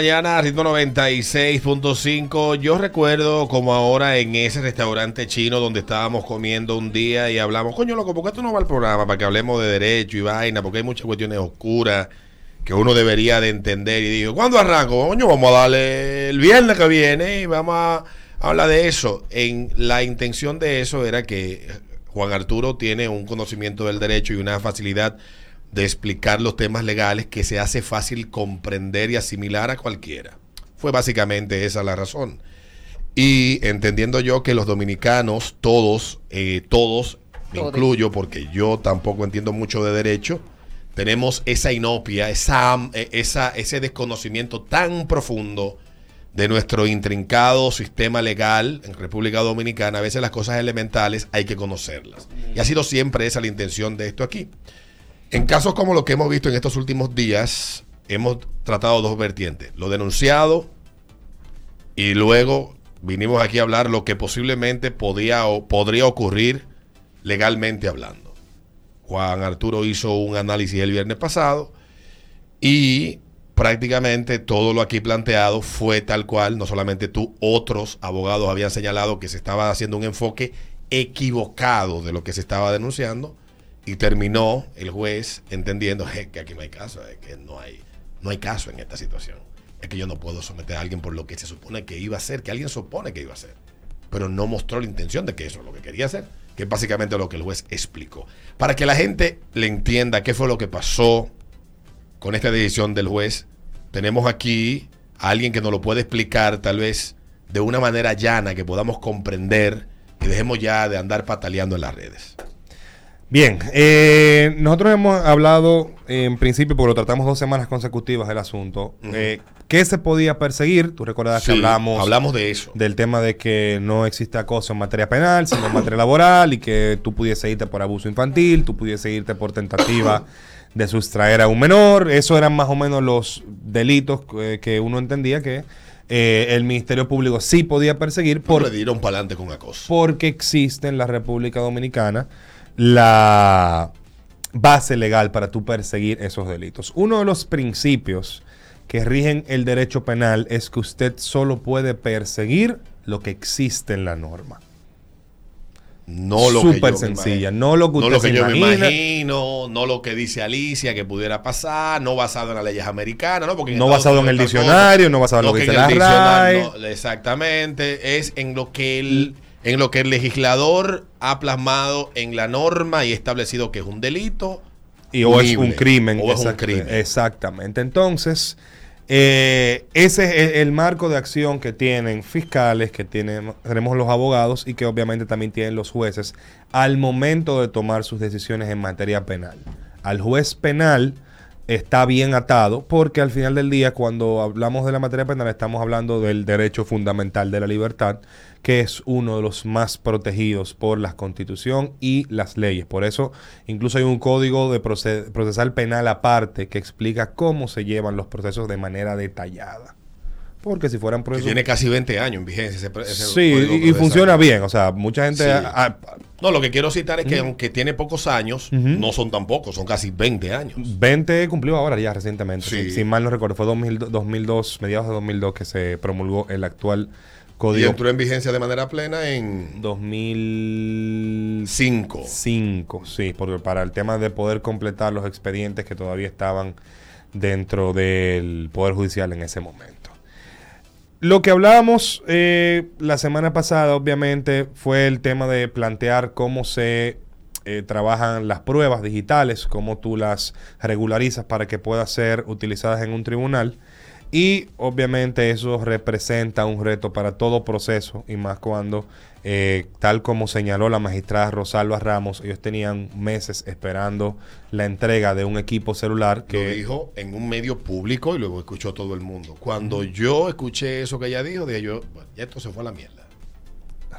Mañana, ritmo 96.5. Yo recuerdo como ahora en ese restaurante chino donde estábamos comiendo un día y hablamos, coño, loco, ¿por qué tú no vas al programa para que hablemos de derecho y vaina? Porque hay muchas cuestiones oscuras que uno debería de entender. Y digo, ¿cuándo arranco? Coño, vamos a darle el viernes que viene y vamos a hablar de eso. En la intención de eso era que Juan Arturo tiene un conocimiento del derecho y una facilidad de explicar los temas legales que se hace fácil comprender y asimilar a cualquiera. Fue básicamente esa la razón. Y entendiendo yo que los dominicanos, todos, eh, todos, me Todos. incluyo porque yo tampoco entiendo mucho de derecho, tenemos esa inopia, esa, eh, esa, ese desconocimiento tan profundo de nuestro intrincado sistema legal en República Dominicana. A veces las cosas elementales hay que conocerlas. Y ha sido siempre esa la intención de esto aquí. En casos como lo que hemos visto en estos últimos días, hemos tratado dos vertientes. Lo denunciado y luego vinimos aquí a hablar lo que posiblemente o podría ocurrir legalmente hablando. Juan Arturo hizo un análisis el viernes pasado y prácticamente todo lo aquí planteado fue tal cual, no solamente tú, otros abogados habían señalado que se estaba haciendo un enfoque equivocado de lo que se estaba denunciando y terminó el juez entendiendo "Je, que aquí no hay caso, que no hay, no hay caso en esta situación. Es que yo no puedo someter a alguien por lo que se supone que iba a hacer, que alguien supone que iba a hacer, pero no mostró la intención de que eso es lo que quería hacer, que es básicamente lo que el juez explicó. Para que la gente le entienda qué fue lo que pasó con esta decisión del juez, tenemos aquí a alguien que nos lo puede explicar tal vez de una manera llana, que podamos comprender y dejemos ya de andar pataleando en las redes. Bien, eh, nosotros hemos hablado en principio, porque lo tratamos dos semanas consecutivas del asunto, eh, ¿qué se podía perseguir? Tú recuerdas que hablamos, hablamos de eso. del tema de que no existe acoso en materia penal, sino en materia laboral, y que tú pudiese irte por abuso infantil, tú pudiese irte por tentativa de sustraer a un menor. Eso eran más o menos los delitos eh, que uno entendía que eh, el Ministerio Público sí podía perseguir Por le dieron para adelante con acoso. porque existe en la República Dominicana la base legal para tú perseguir esos delitos. Uno de los principios que rigen el derecho penal es que usted solo puede perseguir lo que existe en la norma. No lo que Súper yo me sencilla, no lo que No usted lo que se yo me imagina. imagino, no lo que dice Alicia que pudiera pasar, no basado en las leyes americanas, ¿no? Porque No basado en el cosa, diccionario, no basado en lo que en dice el la diccionario, RAE. no, exactamente, es en lo que el en lo que el legislador ha plasmado en la norma y establecido que es un delito Y o es un crimen. o es un crimen. Exactamente. Entonces, eh, ese es el, el marco de acción que tienen fiscales, que tienen, tenemos los abogados y que obviamente también tienen los jueces al momento de tomar sus decisiones en materia penal. Al juez penal está bien atado porque al final del día cuando hablamos de la materia penal estamos hablando del derecho fundamental de la libertad que es uno de los más protegidos por la constitución y las leyes. Por eso incluso hay un código de proce- procesal penal aparte que explica cómo se llevan los procesos de manera detallada. Porque si fueran que procesos... tiene casi 20 años en vigencia ese, ese Sí, y, y funciona bien. O sea, mucha gente... Sí. No, lo que quiero citar es que aunque tiene pocos años, no son tan pocos, son casi 20 años. 20 cumplió ahora ya recientemente. Sí. Si, si mal no recuerdo, fue 2000 2002, mediados de 2002 que se promulgó el actual Y código. entró en vigencia de manera plena en 2005, 5. sí, porque para el tema de poder completar los expedientes que todavía estaban dentro del Poder Judicial en ese momento. Lo que hablábamos eh, la semana pasada, obviamente, fue el tema de plantear cómo se eh, trabajan las pruebas digitales, cómo tú las regularizas para que puedan ser utilizadas en un tribunal. Y obviamente eso representa un reto para todo proceso, y más cuando, eh, tal como señaló la magistrada Rosalba Ramos, ellos tenían meses esperando la entrega de un equipo celular Que que dijo en un medio público y luego escuchó todo el mundo. Cuando yo escuché eso que ella dijo, dije yo, bueno, ya esto se fue a la mierda.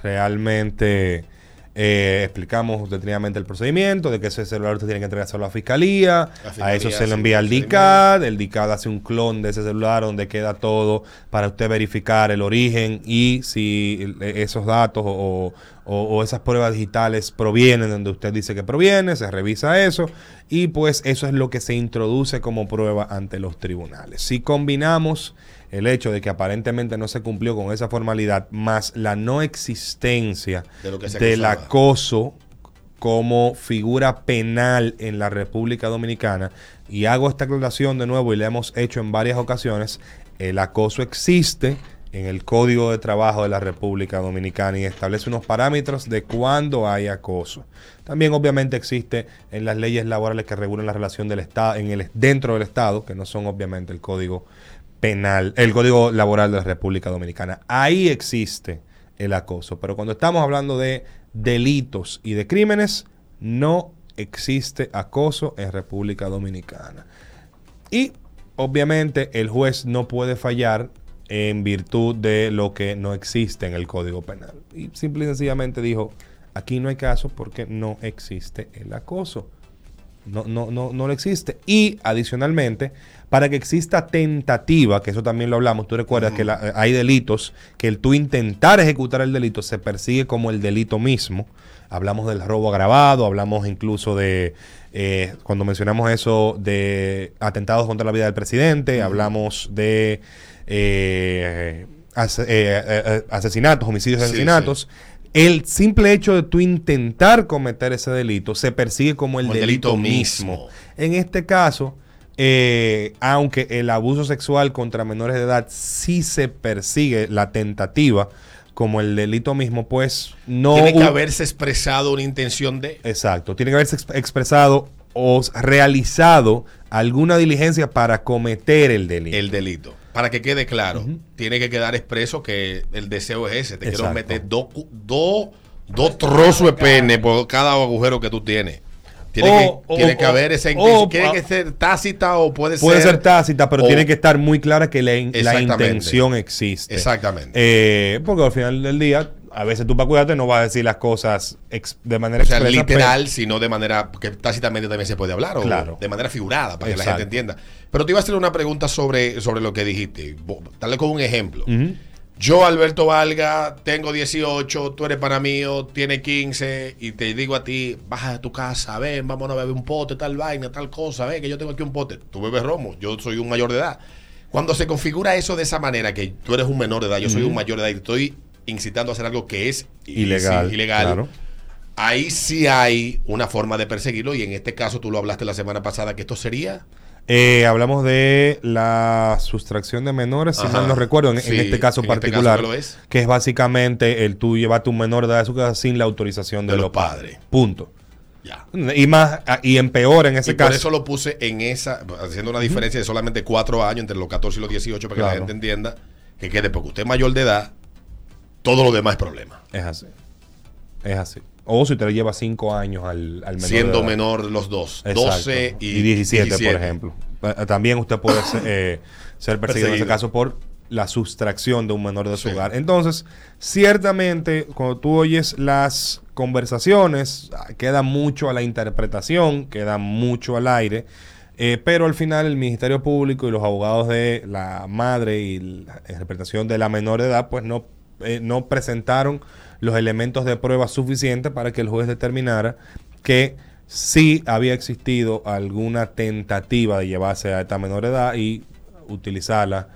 realmente eh, explicamos detenidamente el procedimiento, de que ese celular usted tiene que entregárselo a la fiscalía, La a eso se lo envía al DICAD, el DICAD hace un clon de ese celular donde queda todo para usted verificar el origen y si el- esos datos o, o- o esas pruebas digitales provienen de donde usted dice que proviene, se revisa eso y pues eso es lo que se introduce como prueba ante los tribunales. Si combinamos el hecho de que aparentemente no se cumplió con esa formalidad, más la no existencia De lo que se del acoso como figura penal en la República Dominicana. Y hago esta aclaración de nuevo y la hemos hecho en varias ocasiones. El acoso existe en el Código de Trabajo de la República Dominicana y establece unos parámetros de cuándo hay acoso. También obviamente existe en las leyes laborales que regulan la relación del Estado en el dentro del Estado, que no son obviamente el Código penal, el Código Laboral de la República Dominicana. Ahí existe el acoso, pero cuando estamos hablando de delitos y de crímenes, no existe acoso en República Dominicana. Y obviamente el juez no puede fallar en virtud de lo que no existe en el Código Penal. Y simple y sencillamente dijo, aquí no hay caso porque no existe el acoso. No, no, no, no lo existe. Y adicionalmente, para que exista tentativa, que eso también lo hablamos, tú recuerdas que la- hay delitos que el tú intentar ejecutar el delito se persigue como el delito mismo. Hablamos del robo agravado, hablamos incluso de, eh, cuando mencionamos eso, de atentados contra la vida del presidente, hablamos de eh, eh, eh, eh, asesinatos, homicidios y Sí, asesinatos. El simple hecho de tú intentar cometer ese delito se persigue como el, Como el delito, mismo. mismo. En este caso, eh, aunque el abuso sexual contra menores de edad sí se persigue la tentativa como el delito mismo, pues no... Tiene que haberse expresado una intención de. Exacto, tiene que haberse exp- expresado o realizado alguna diligencia para cometer el delito. el delito. Para que quede claro, tiene que quedar expreso que el deseo es ese. Te quiero meter dos dos dos trozos de pene por cada agujero que tú tienes. Tiene, O- que, o- tiene que o- haber esa. Tiene que ser tácita o puede, Puede ser tácita, pero tiene que estar muy clara que la, la intención existe. Exactamente. Eh, porque al final del día, a veces tú para cuidarte no vas a decir las cosas ex- de manera o sea, expresa, literal, sino de manera que tácitamente también se puede hablar, o Claro. de manera figurada, para que la gente entienda. Pero te iba a hacer una pregunta sobre, sobre lo que dijiste. Dale con un ejemplo. Yo, Alberto Valga, tengo 18, tú eres para mío, tiene 15, y te digo a ti, baja de tu casa, ven, vámonos a beber un pote, tal vaina, tal cosa, ven, que yo tengo aquí un pote. Tú bebes romo, yo soy un mayor de edad. Cuando se configura eso de esa manera, que tú eres un menor de edad, yo soy un mayor de edad y estoy incitando a hacer algo que es Ilegal, sí, ilegal, claro. ahí sí hay una forma de perseguirlo, y en este caso tú lo hablaste la semana pasada, que esto sería... Eh, hablamos de la sustracción de menores, si mal no recuerdo, en, en este caso en este particular, caso lo es. que es básicamente el tú llevarte un menor de edad a su casa sin la autorización de, De los padres. padres. Punto. Ya. Y más ah, y empeora en ese y por caso. eso lo puse en esa, haciendo una diferencia de solamente cuatro años entre los 14 y los 18 para que la gente entienda que quede, porque usted es mayor de edad, todo lo demás es problema. Es así. Es así. O si usted le lleva 5 años al, al menor. de Siendo menor los dos, Exacto. 12 y, y 17, por ejemplo. Eh, También usted puede ser, eh, ser perseguido en ese caso por la sustracción de un menor de su Sí. hogar. Entonces, ciertamente, cuando tú oyes las conversaciones, ah, queda mucho a la interpretación, queda mucho al aire. eh, pero al final el Ministerio Público y los abogados de la madre y la interpretación de la menor de edad, pues no, eh, no presentaron los elementos de prueba suficientes para que el juez determinara que sí había existido alguna tentativa de llevarse a esta menor edad y utilizarla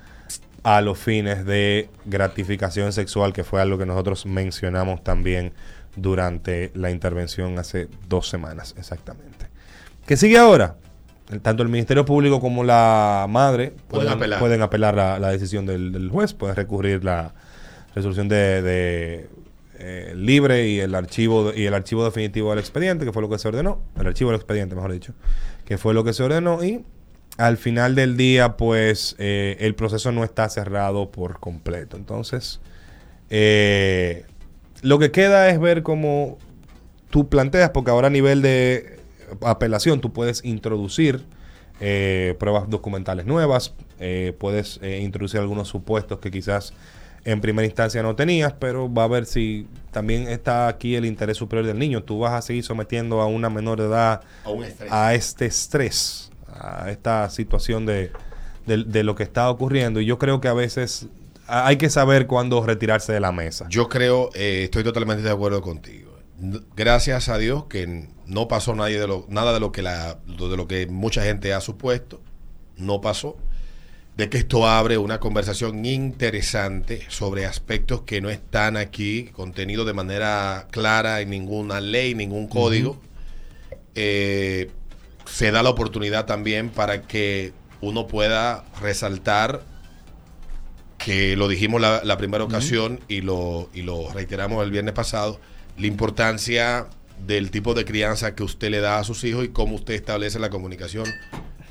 a los fines de gratificación sexual, que fue algo que nosotros mencionamos también durante la intervención hace dos semanas exactamente. ¿Qué sigue ahora? Tanto el Ministerio Público como la madre Pueden apelar. pueden apelar la, la decisión del, del juez, pueden recurrir la resolución de, de, eh, libre y el archivo y el archivo definitivo del expediente, que fue lo que se ordenó, el archivo del expediente, mejor dicho, que fue lo que se ordenó y al final del día, pues eh, el proceso no está cerrado por completo. Entonces, eh, lo que queda es ver cómo tú planteas, porque ahora a nivel de apelación tú puedes introducir eh, pruebas documentales nuevas, eh, puedes eh, introducir algunos supuestos que quizás en primera instancia no tenías, pero va a ver si también está aquí el interés superior del niño. Tú vas a seguir sometiendo a una menor de edad A un estrés. a este estrés, a esta situación de, de- de lo que está ocurriendo. Y yo creo que a veces hay que saber cuándo retirarse de la mesa. Yo creo, eh, estoy totalmente de acuerdo contigo. Gracias a Dios que no pasó nadie de lo, nada de lo que la, de lo que mucha gente ha supuesto, no pasó. De que esto abre una conversación interesante sobre aspectos que no están aquí contenidos de manera clara en ninguna ley, ningún código. Eh, se da la oportunidad también para que uno pueda resaltar que lo dijimos la, la primera ocasión y, lo, y lo reiteramos el viernes pasado, la importancia del tipo de crianza que usted le da a sus hijos y cómo usted establece la comunicación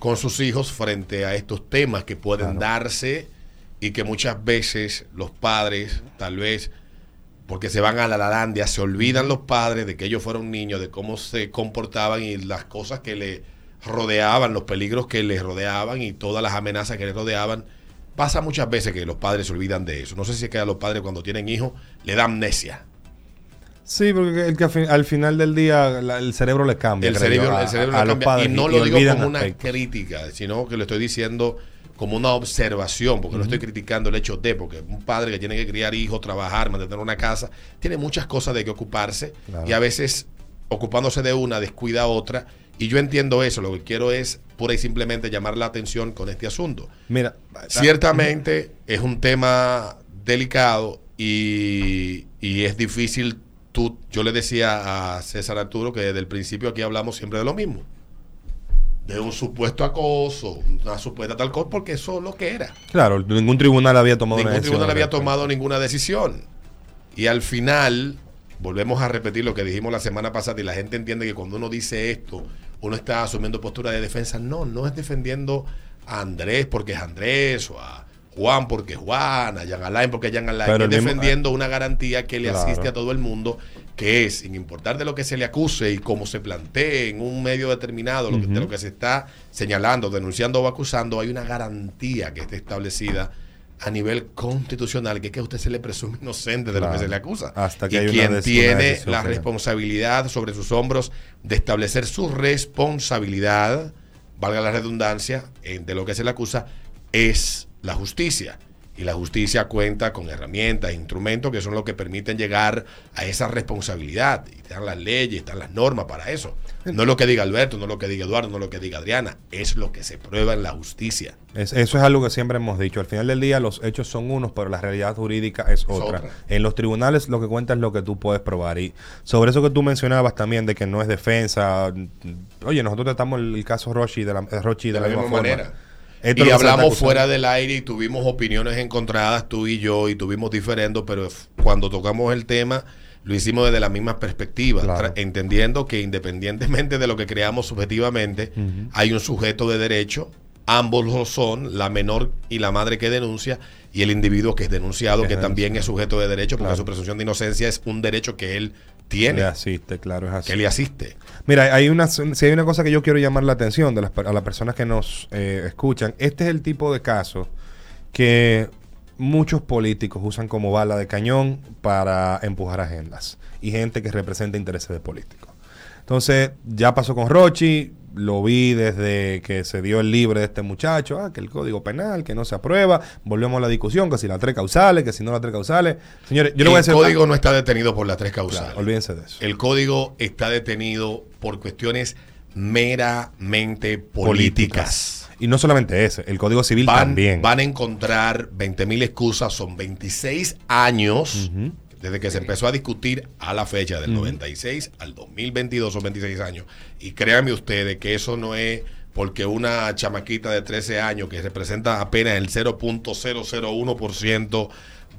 con sus hijos frente a estos temas que pueden darse y que muchas veces los padres, tal vez porque se van a la lalandia, se olvidan los padres de que ellos fueron niños, de cómo se comportaban y las cosas que le rodeaban, los peligros que les rodeaban y todas las amenazas que les rodeaban. Pasa muchas veces que los padres se olvidan de eso. No sé si es que a los padres cuando tienen hijos le da amnesia. Sí, porque el que al final del día el cerebro le cambia. El cerebro, el cerebro le cambia. y no lo digo como una crítica, sino que lo estoy diciendo como una observación, porque no estoy criticando el hecho de, porque un padre que tiene que criar hijos, trabajar, mantener una casa, tiene muchas cosas de que ocuparse y a veces ocupándose de una descuida otra. Y yo entiendo eso, lo que quiero es pura y simplemente llamar la atención con este asunto. Mira, ciertamente es un tema delicado y, y es difícil tú, yo le decía a César Arturo que desde el principio aquí hablamos siempre de lo mismo. De un supuesto acoso, una supuesta tal cosa, porque eso es lo que era. Claro, ningún tribunal había tomado ningún tribunal había tomado ninguna decisión. Y al final, volvemos a repetir lo que dijimos la semana pasada, y la gente entiende que cuando uno dice esto, uno está asumiendo postura de defensa. No, no es defendiendo a Andrés porque es Andrés o a Juan porque Juan, a Jan Alain porque Jan Alain, defendiendo una garantía que le asiste a todo el mundo, que es, sin importar de lo que se le acuse y cómo se plantee en un medio determinado, lo que, de lo que se está señalando, denunciando o acusando, hay una garantía que está establecida a nivel constitucional, que es que a usted se le presume inocente de lo que se le acusa. Hasta que y quien tiene la responsabilidad sobre sus hombros de establecer su responsabilidad, valga la redundancia, de lo que se le acusa, es la justicia. Y la justicia cuenta con herramientas, e instrumentos que son los que permiten llegar a esa responsabilidad. Y están las leyes, están las normas para eso. No es lo que diga Alberto, no es lo que diga Eduardo, no es lo que diga Adriana, es lo que se prueba en la justicia. eso es algo que siempre hemos dicho. Al final del día los hechos son unos, pero la realidad jurídica es otra. En los tribunales lo que cuenta es lo que tú puedes probar. Y sobre eso que tú mencionabas también de que no es defensa. Oye, nosotros tratamos el caso Rochi de la, Rochi de, la, misma, manera y hablamos fuera del aire y tuvimos opiniones encontradas, tú y yo, y tuvimos diferendo, pero cuando tocamos el tema, lo hicimos desde la misma perspectiva, entendiendo que independientemente de lo que creamos subjetivamente, hay un sujeto de derecho, ambos lo son, la menor y la madre que denuncia, y el individuo que es denunciado, que, también es sujeto de derecho, porque su presunción de inocencia es un derecho que él tiene. Le asiste, claro, es así. Que le asiste. Mira, hay una, si hay una cosa que yo quiero llamar la atención de las, a las personas que nos eh, escuchan, este es el tipo de caso que muchos políticos usan como bala de cañón para empujar agendas y gente que representa intereses de políticos. Entonces, ya pasó con Rochi, lo vi desde que se dio el libre de este muchacho, ah, que el código penal, que no se aprueba, volvemos a la discusión, que si las tres causales, que si no las tres causales. Señores, yo le voy a decir... El código no está detenido por las tres causales. olvídense de eso. El código está detenido por cuestiones meramente políticas. Y no solamente ese, el Código Civil también. Van a encontrar 20.000 excusas, son 26 años desde que se empezó a discutir a la fecha del 96 al 2022 son 26 años. Y créanme ustedes que eso no es porque una chamaquita de 13 años que representa apenas el 0.001%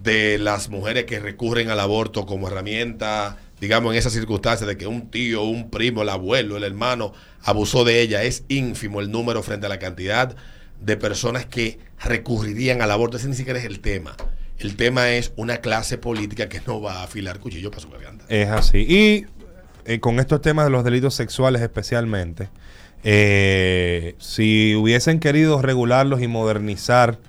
de las mujeres que recurren al aborto como herramienta, digamos en esas circunstancias de que un tío, un primo, el abuelo, el hermano abusó de ella, es ínfimo el número frente a la cantidad de personas que recurrirían al aborto. Ese ni siquiera es el tema. El tema es una clase política que no va a afilar cuchillo para su garganta. Es así. Y eh, con estos temas de los delitos sexuales especialmente, eh, si hubiesen querido regularlos y modernizar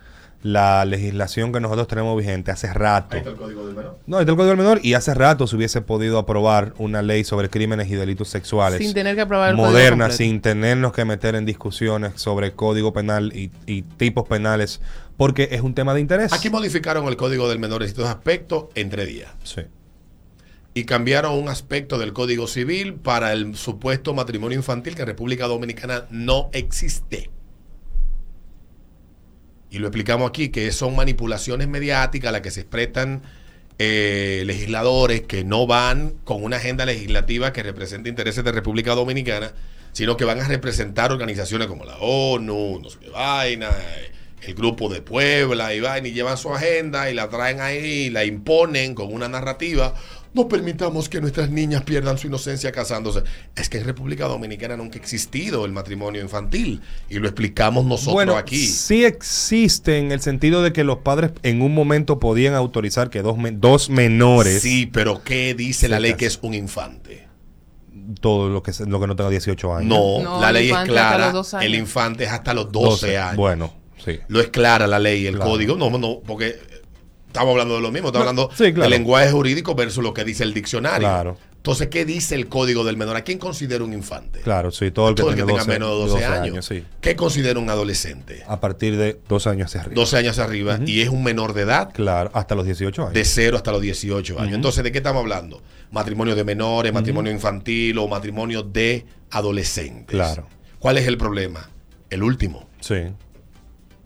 la legislación que nosotros tenemos vigente hace rato. Ahí está el Código del Menor. No, ahí está el Código del Menor y hace rato se hubiese podido aprobar una ley sobre crímenes y delitos sexuales. Sin tener que aprobar el Moderna, sin tenernos que meter en discusiones sobre código penal y, y, tipos penales, porque es un tema de interés. Aquí modificaron el Código del Menor en estos aspectos entre días. Sí. Y cambiaron un aspecto del Código Civil para el supuesto matrimonio infantil que en República Dominicana no existe. Y lo explicamos aquí, que son manipulaciones mediáticas a las que se prestan eh, legisladores que no van con una agenda legislativa que represente intereses de República Dominicana, sino que van a representar organizaciones como la ONU, no sé qué vaina, el grupo de Puebla y vaina, y llevan su agenda y la traen ahí y la imponen con una narrativa. No permitamos que nuestras niñas pierdan su inocencia casándose. Es que en República Dominicana nunca ha existido el matrimonio infantil y lo explicamos nosotros bueno, aquí. sí existe en el sentido de que los padres en un momento podían autorizar que dos, men- dos menores, Sí, pero ¿qué dice la ley casan. que es un infante? todo lo que, se- lo que no tenga 18 años. No, No, la ley es clara. El infante es hasta los 12, años. Bueno, sí. Lo es clara la ley, el Claro. código. No, no, porque estamos hablando de lo mismo. Estamos No, hablando sí, claro. del lenguaje jurídico versus lo que dice el diccionario. Claro. Entonces, ¿qué dice el código del menor? ¿A quién considera un infante? Claro, sí, todo el que, Todo el que tenga tenga 12, menos de 12, años. sí. ¿Qué considera un adolescente? A partir de dos años hacia arriba. 12 años arriba y es un menor de edad Claro, hasta los 18 años. de 0 hasta los 18 años. Entonces, ¿de qué estamos hablando? Matrimonio de menores, matrimonio infantil o matrimonio de adolescentes. Claro. ¿Cuál es el problema? El último. Sí.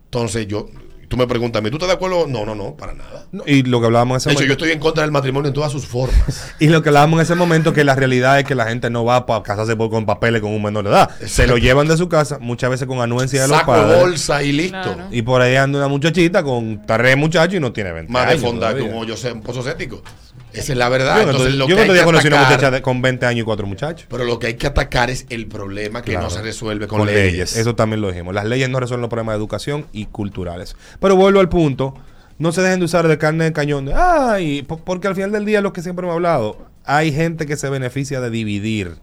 Entonces, yo, tú me preguntas, a mí, ¿tú estás de acuerdo? No, no, no, para nada. No, y lo que hablábamos en ese De hecho, yo momento. estoy en contra del matrimonio en todas sus formas. Y lo que hablábamos en ese momento, que la realidad es que la gente no va para casarse por- con papeles con un menor de edad. Se lo llevan de su casa, muchas veces con anuencia de los Saco padres. bolsa y listo. Claro. Y por ahí anda una muchachita con tres muchachos y no tiene 20 Más de años fondar que un hoyo se- un pozo séptico. Esa es la verdad. Yo no Entonces, lo yo que que conocí una atacar- muchacha de- con 20 años y cuatro muchachos. Pero lo que hay que atacar es el problema que no se resuelve con, con leyes. leyes. Eso también lo dijimos. Las leyes no resuelven los problemas de educación y culturales. Pero vuelvo al punto. No se dejen de usar de carne de cañón. De, Ay, po- porque al final del día, lo que siempre hemos hablado, hay gente que se beneficia de dividir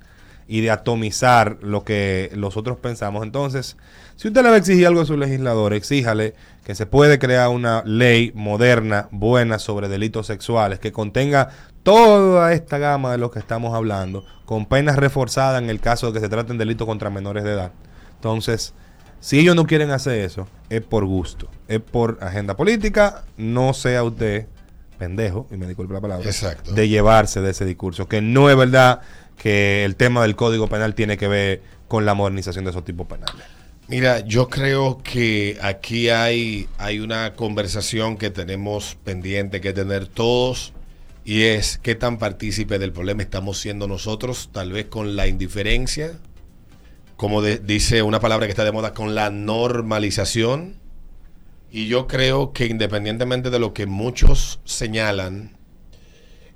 y de atomizar lo que los otros pensamos. Entonces, si usted le va a exigir algo a su legislador, exíjale que se puede crear una ley moderna, buena sobre delitos sexuales, que contenga toda esta gama de lo que estamos hablando, con penas reforzadas en el caso de que se traten delitos contra menores de edad. Entonces, si ellos no quieren hacer eso, es por gusto, es por agenda política, no sea usted pendejo, y me disculpe la palabra, Exacto. de llevarse de ese discurso, que no es verdad que el tema del Código Penal tiene que ver con la modernización de esos tipos penales. Mira, yo creo que aquí hay, hay una conversación que tenemos pendiente que tener todos y es qué tan partícipe del problema estamos siendo nosotros, tal vez con la indiferencia, como dice una palabra que está de moda, con la normalización. Y yo creo que independientemente de lo que muchos señalan,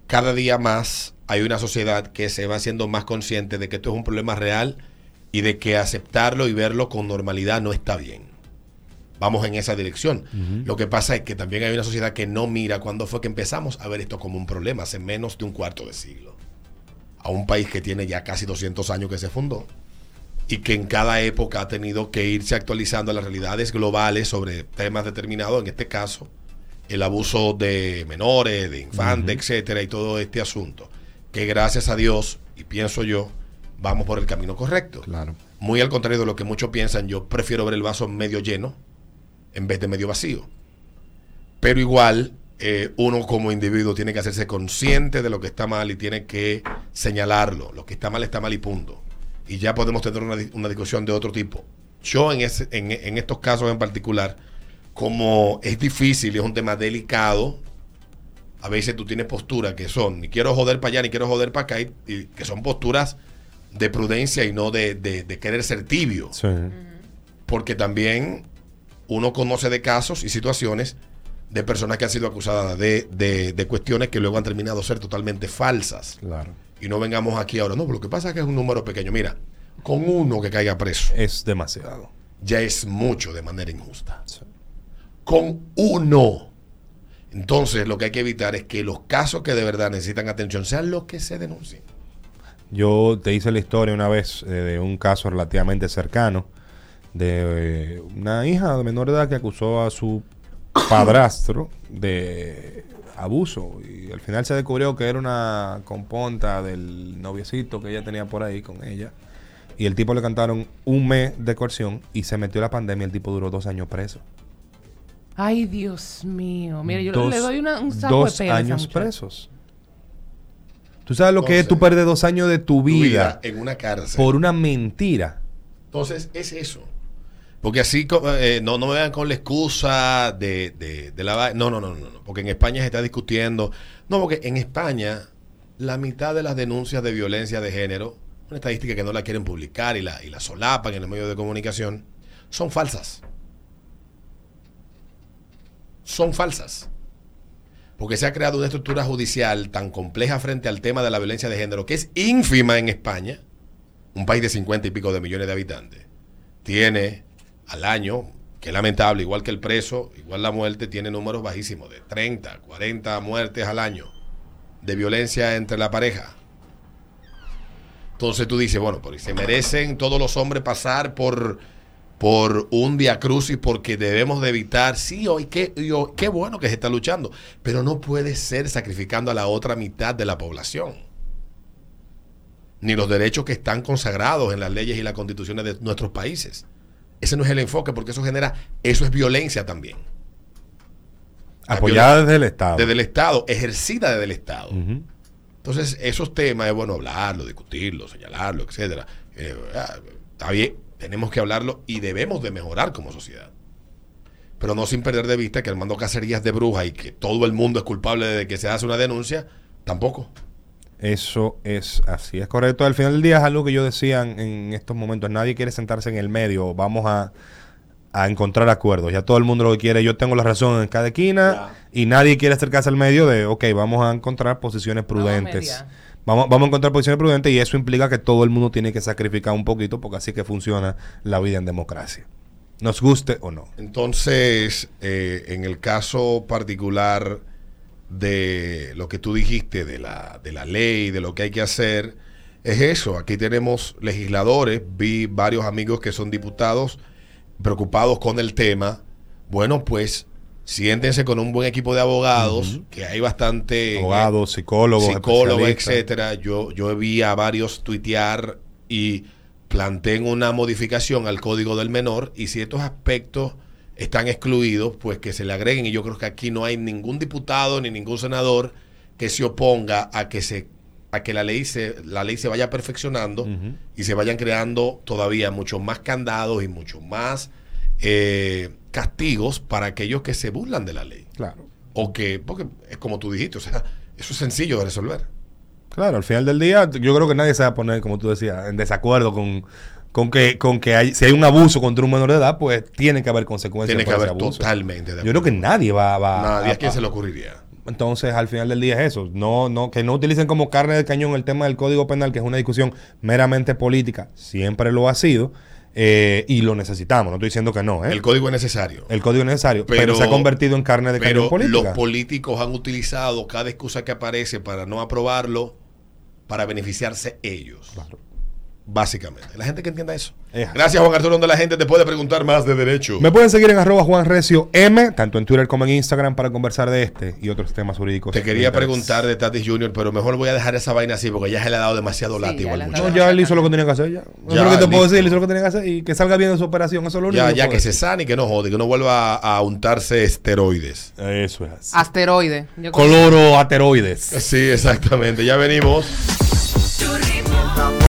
cada día más hay una sociedad que se va haciendo más consciente de que esto es un problema real y de que aceptarlo y verlo con normalidad no está bien. Vamos en esa dirección. Lo que pasa es que también hay una sociedad que no mira cuándo fue que empezamos a ver esto como un problema, hace menos de un cuarto de siglo. A un país que tiene ya casi 200 años que se fundó y que en cada época ha tenido que irse actualizando a las realidades globales sobre temas determinados, en este caso el abuso de menores, de infantes, etcétera, y todo este asunto. Que gracias a Dios, y pienso yo, vamos por el camino correcto. Claro. Muy al contrario de lo que muchos piensan, yo prefiero ver el vaso medio lleno en vez de medio vacío. Pero igual, eh, uno como individuo tiene que hacerse consciente de lo que está mal y tiene que señalarlo. Lo que está mal está mal y punto. Y ya podemos tener una, una discusión de otro tipo. Yo en, ese, en, en estos casos en particular, como es difícil y es un tema delicado, a veces tú tienes posturas que son, ni quiero joder para allá, ni quiero joder para acá, y, y que son posturas de prudencia y no de, de- de querer ser tibio Sí. porque también uno conoce de casos y situaciones de personas que han sido acusadas de, de- de cuestiones que luego han terminado ser totalmente falsas. Claro. Y no vengamos aquí ahora. No, pero lo que pasa es que es un número pequeño. Mira, con uno que caiga preso Es demasiado. ya es mucho de manera injusta. Sí. Con uno. Entonces lo que hay que evitar es que los casos que de verdad necesitan atención sean los que se denuncien. Yo te hice la historia una vez eh, de un caso relativamente cercano de eh, una hija de menor edad que acusó a su padrastro de abuso y al final se descubrió que era una componta del noviecito que ella tenía por ahí con ella y el tipo le cantaron un mes de coerción y se metió la pandemia y el tipo duró dos años preso. Ay, Dios mío. Mire, yo Dos- le doy una- un saco dos de años presos. ¿Tú sabes lo que es tú perder dos años de tu Tu vida en una cárcel. por una mentira? Entonces, es eso. Porque así eh, no, no me vean con la excusa de, de, de la... No, no, no, no, no. Porque en España se está discutiendo... No, porque en España la mitad de las denuncias de violencia de género, una estadística que no la quieren publicar y la, y la solapan en los medios de comunicación, son falsas. Son falsas. Porque se ha creado una estructura judicial tan compleja frente al tema de la violencia de género que es ínfima en España, un país de 50 y pico de millones de habitantes. Tiene al año, que es lamentable, igual que el preso, igual la muerte, tiene números bajísimos, de 30, 40 muertes al año de violencia entre la pareja. Entonces tú dices, bueno, pues se merecen todos los hombres pasar por, por un diacrucis porque debemos de evitar, sí, hoy qué, qué bueno que se está luchando, pero no puede ser sacrificando a la otra mitad de la población. Ni los derechos que están consagrados en las leyes y las constituciones de nuestros países. Ese no es el enfoque porque eso genera, eso es violencia también. Apoyada desde el Estado. Desde el Estado, ejercida desde el Estado. Entonces, esos temas es bueno hablarlo, discutirlo, señalarlo, etcétera. Eh, ah, está bien, tenemos que hablarlo y debemos de mejorar como sociedad. Pero no sin perder de vista que Armando Cacerías de bruja y que todo el mundo es culpable de que se hace una denuncia, tampoco. Eso es así, es correcto. Al final del día es algo que yo decía en, estos momentos. Nadie quiere sentarse en el medio. Vamos a, a encontrar acuerdos. Ya todo el mundo lo que quiere. Yo tengo la razón en cada esquina y nadie quiere acercarse al medio de, ok, vamos a encontrar posiciones prudentes. Vamos, vamos a encontrar posiciones prudentes y eso implica que todo el mundo tiene que sacrificar un poquito porque así que funciona la vida en democracia. Nos guste o no. Entonces, eh, en el caso particular de lo que tú dijiste, de la, de la ley, de lo que hay que hacer, es eso. Aquí tenemos legisladores, vi varios amigos que son diputados preocupados con el tema. Bueno, pues siéntense con un buen equipo de abogados, que hay bastante... Abogados, psicólogos, psicólogos, etcétera. Yo, yo vi a varios tuitear y planteen una modificación al código del menor y si estos aspectos están excluidos, pues que se le agreguen. Y yo creo que aquí no hay ningún diputado ni ningún senador que se oponga a que se a que la ley se la ley se vaya perfeccionando y se vayan creando todavía muchos más candados y muchos más eh, castigos para aquellos que se burlan de la ley Claro. o que porque es como tú dijiste o sea eso es sencillo de resolver Claro, al final del día, yo creo que nadie se va a poner, como tú decías, en desacuerdo con, con que, con que hay, si hay un abuso contra un menor de edad, pues tiene que haber consecuencias tiene que haber abuso. totalmente de Yo creo que nadie va, va nadie a- a quién se le ocurriría Entonces, al final del día es eso. No, no, que no utilicen como carne de cañón el tema del Código Penal, que es una discusión meramente política. Siempre lo ha sido. Eh, y lo necesitamos. No estoy diciendo que no. ¿eh? el código es necesario El código es necesario, pero, Pero- se ha convertido en carne de pero política. los políticos han utilizado cada excusa que aparece para no aprobarlo para beneficiarse ellos Claro. Básicamente la gente que entienda eso gracias Juan Arturo donde la gente te puede preguntar más de derecho Me pueden seguir en arroba Juan Recio M, tanto en Twitter como en Instagram, para conversar de este y otros temas jurídicos. te quería preguntar de Tatis Jr., pero mejor voy a dejar esa vaina así porque ya se le ha dado demasiado Sí, látigo ya al No, muchacho. dado ya él hizo lo que tenía que hacer ya. Ya, es lo que te puedo decir, él hizo lo que tenía que hacer y que salga bien de su operación. Eso es lo único Ya, que ya que se sane y que no jode, que no vuelva a, a untarse esteroides. Eso es así. Asteroide. Yo creo- Coloro ateroides. Sí, exactamente. Ya venimos.